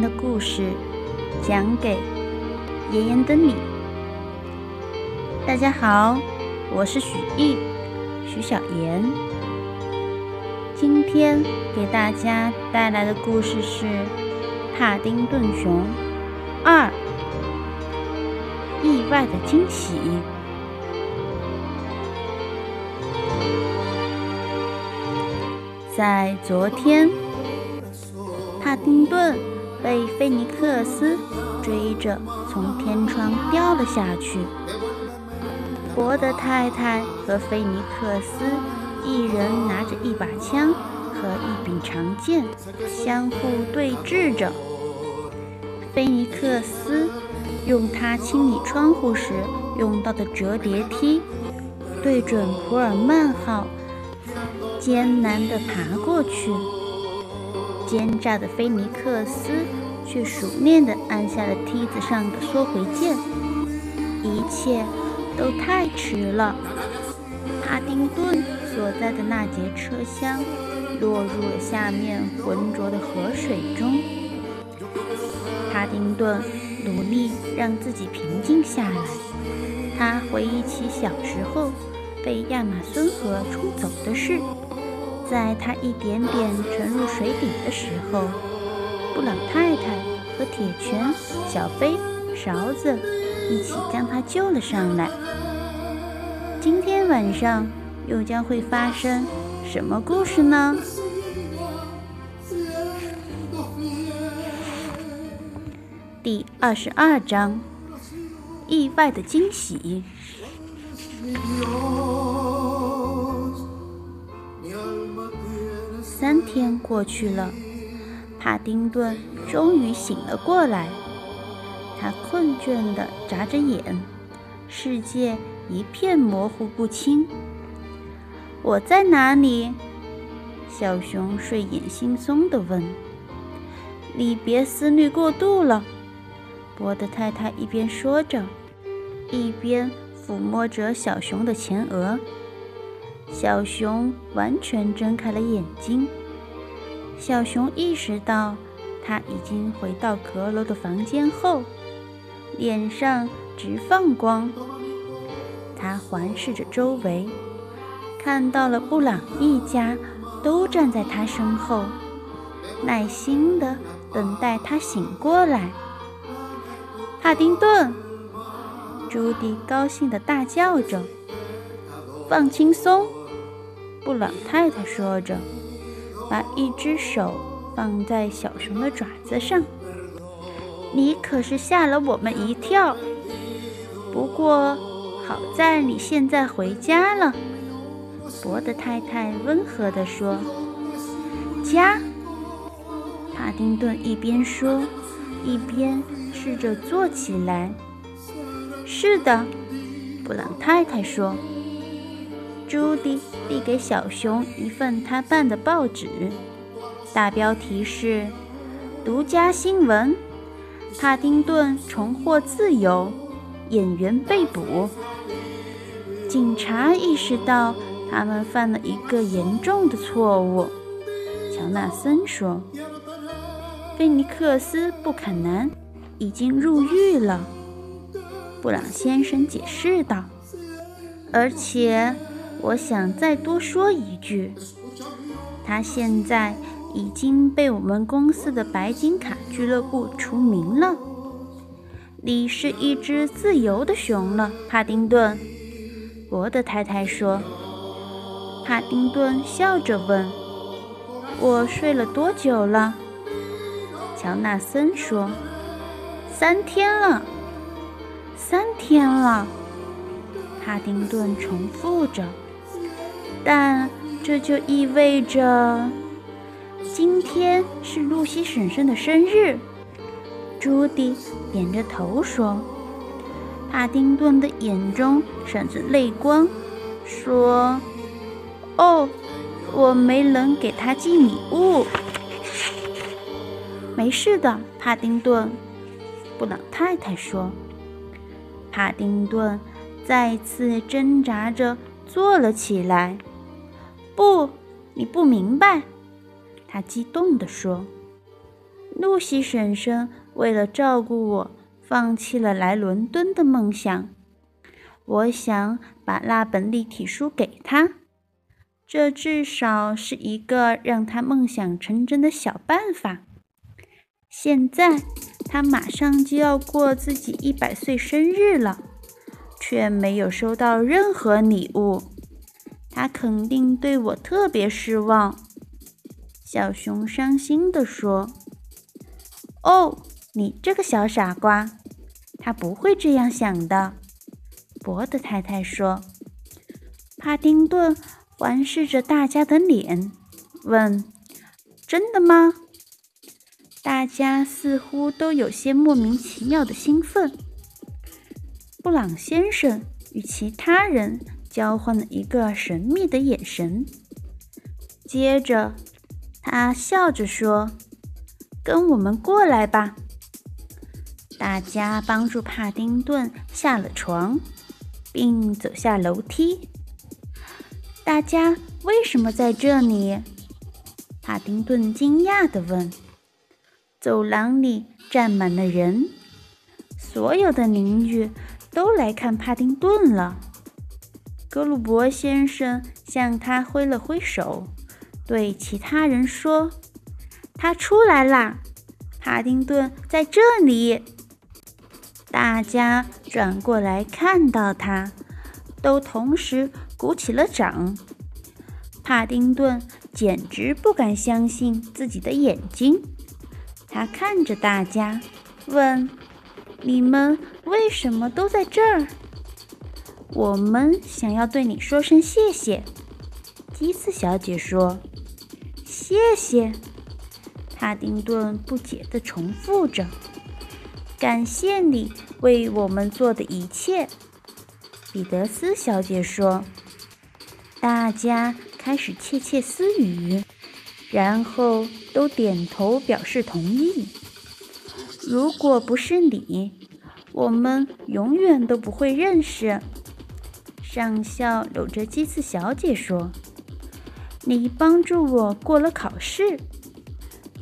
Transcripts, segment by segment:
的故事讲给炎炎的你。大家好，我是许艺，许小妍。今天给大家带来的故事是《帕丁顿熊二：意外的惊喜》。在昨天，帕丁顿被菲尼克斯追着从天窗掉了下去。博德太太和菲尼克斯一人拿着一把枪和一柄长剑，相互对峙着。菲尼克斯用他清理窗户时用到的折叠梯，对准普尔曼号。艰难地爬过去，奸诈的菲尼克斯却熟练地按下了梯子上的缩回键。一切都太迟了。帕丁顿所在的那节车厢落入了下面浑浊的河水中。帕丁顿努力让自己平静下来。他回忆起小时候被亚马孙河冲走的事。在他一点点沉入水底的时候，布朗太太和铁拳、小飞、勺子一起将他救了上来。今天晚上又将会发生什么故事呢？第二十二章：意外的惊喜。三天过去了，帕丁顿终于醒了过来。他困倦地眨着眼，世界一片模糊不清。我在哪里？小熊睡眼惺忪地问。“你别思虑过度了。”波德太太一边说着，一边抚摸着小熊的前额。小熊完全睁开了眼睛。小熊意识到，他已经回到阁楼的房间后，脸上直放光。他环视着周围，看到了布朗一家都站在他身后，耐心地等待他醒过来。帕丁顿，朱迪高兴地大叫着：“放轻松！”布朗太太说着，把一只手放在小熊的爪子上。“你可是吓了我们一跳。不过好在你现在回家了。”博德太太温和地说。“家？”帕丁顿一边说，一边试着坐起来。“是的。”布朗太太说。朱迪递给小熊一份他办的报纸，大标题是“独家新闻：帕丁顿重获自由，演员被捕。警察意识到他们犯了一个严重的错误。”乔纳森说。“菲尼克斯·布坎南已经入狱了。”布朗先生解释道，“而且。”我想再多说一句，他现在已经被我们公司的白金卡俱乐部除名了。你是一只自由的熊了，帕丁顿。博德太太说。帕丁顿笑着问：“我睡了多久了？”乔纳森说：“三天了，三天了。”帕丁顿重复着。但这就意味着，今天是露西婶婶的生日。朱迪点着头说：“帕丁顿的眼中闪着泪光，说：‘哦，我没能给他寄礼物。’没事的，帕丁顿。”布朗太太说。帕丁顿再次挣扎着坐了起来。不，你不明白，他激动地说：“露西婶婶为了照顾我，放弃了来伦敦的梦想。我想把那本立体书给她，这至少是一个让她梦想成真的小办法。现在她马上就要过自己一百岁生日了，却没有收到任何礼物，他肯定对我特别失望。小熊伤心地说。哦，你这个小傻瓜，他不会这样想的。博德太太说。帕丁顿环视着大家的脸，问：“真的吗？”大家似乎都有些莫名其妙的兴奋。布朗先生与其他人交换了一个神秘的眼神，接着他笑着说。跟我们过来吧！大家帮助帕丁顿下了床，并走下楼梯。大家为什么在这里？帕丁顿惊讶地问。走廊里站满了人，所有的邻居都来看帕丁顿了。格鲁伯先生向他挥了挥手，对其他人说。他出来啦！帕丁顿在这里。大家转过来看到他，都同时鼓起了掌。帕丁顿简直不敢相信自己的眼睛。他看着大家，问：“你们为什么都在这儿？”我们想要对你说声谢谢。”基斯小姐说。“谢谢。”帕丁顿不解地重复着：“感谢你为我们做的一切。”彼得斯小姐说。大家开始窃窃私语，然后都点头表示同意。如果不是你，我们永远都不会认识。上校搂着基斯小姐说：“你帮助我过了考试。”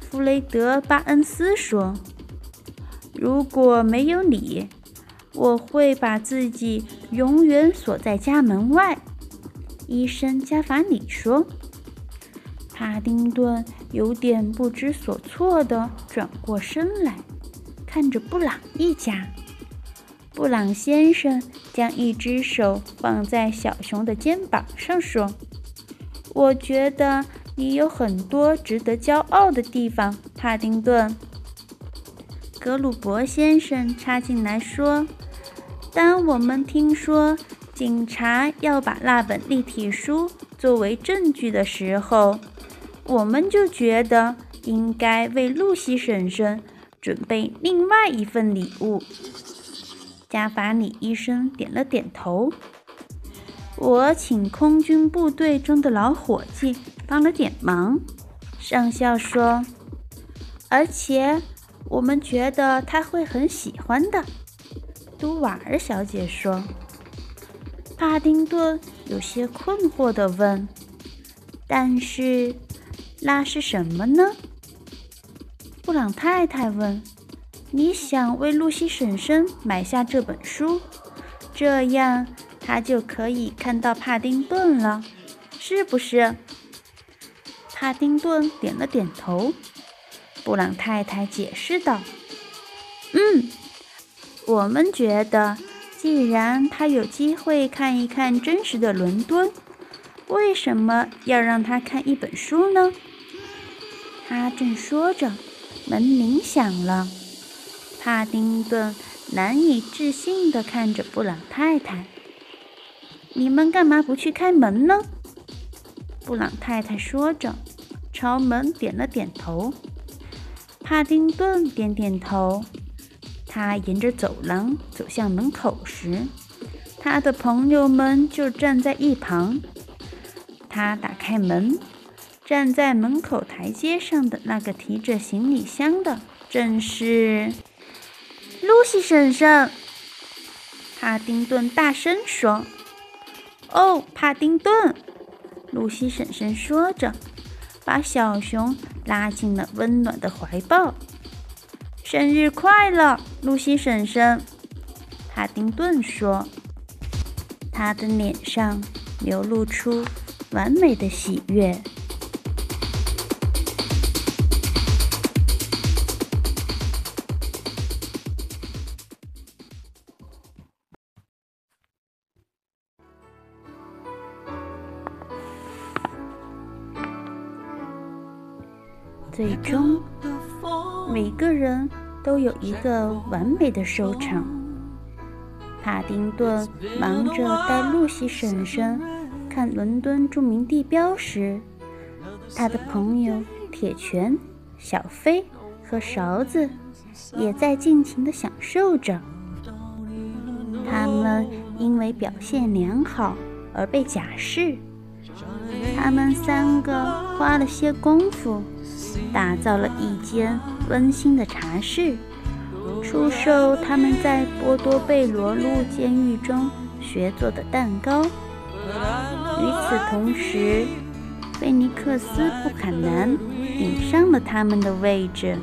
弗雷德·巴恩斯说：“如果没有你，我会把自己永远锁在家门外。”医生加法里说。帕丁顿有点不知所措地转过身来，看着布朗一家。布朗先生将一只手放在小熊的肩膀上，说：“我觉得。”你有很多值得骄傲的地方，帕丁顿。格鲁伯先生插进来说：“当我们听说警察要把那本立体书作为证据的时候，我们就觉得应该为露西婶婶准备另外一份礼物。”加法里医生点了点头。我请空军部队中的老伙计。帮了点忙，上校说，而且我们觉得他会很喜欢的。杜瓦尔小姐说。帕丁顿有些困惑地问：“但是那是什么呢？”布朗太太问：“你想为露西婶婶买下这本书，这样她就可以看到帕丁顿了，是不是？”帕丁顿点了点头。布朗太太解释道：“嗯，我们觉得，既然他有机会看一看真实的伦敦，为什么要让他看一本书呢？”他正说着，门铃响了。帕丁顿难以置信地看着布朗太太：“你们干嘛不去开门呢？”布朗太太说着。朝门点了点头，帕丁顿点点头。他沿着走廊走向门口时，他的朋友们就站在一旁。他打开门，站在门口台阶上的那个提着行李箱的，正是露西婶婶。帕丁顿大声说：“哦，帕丁顿！”露西婶婶说着。把小熊拉进了温暖的怀抱。生日快乐，露西婶婶！帕丁顿说，他的脸上流露出完美的喜悦。最终，每个人都有一个完美的收场。帕丁顿忙着带露西婶婶看伦敦著名地标时，他的朋友铁拳、小飞和勺子也在尽情地享受着。他们因为表现良好而被假释。他们三个花了些功夫。打造了一间温馨的茶室，出售他们在波多贝罗路监狱中学做的蛋糕。与此同时，菲尼克斯·布坎南顶上了他们的位置。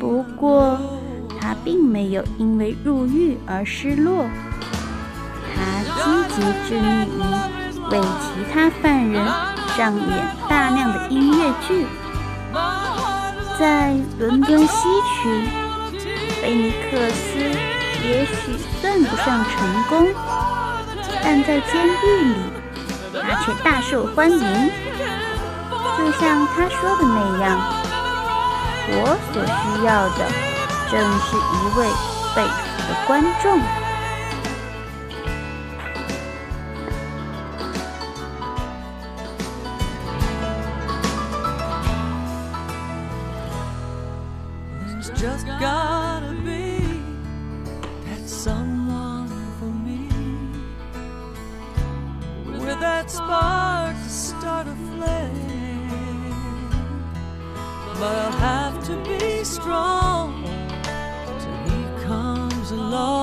不过，他并没有因为入狱而失落。他积极致力于为其他犯人上演大量的音乐剧。在伦敦西区，菲尼克斯也许算不上成功，但在监狱里，他却大受欢迎。就像他说的那样，我所需要的正是一位被俘的观众。Just gotta be that someone for me with that spark to start a flame. But I'll have to be strong till he comes along.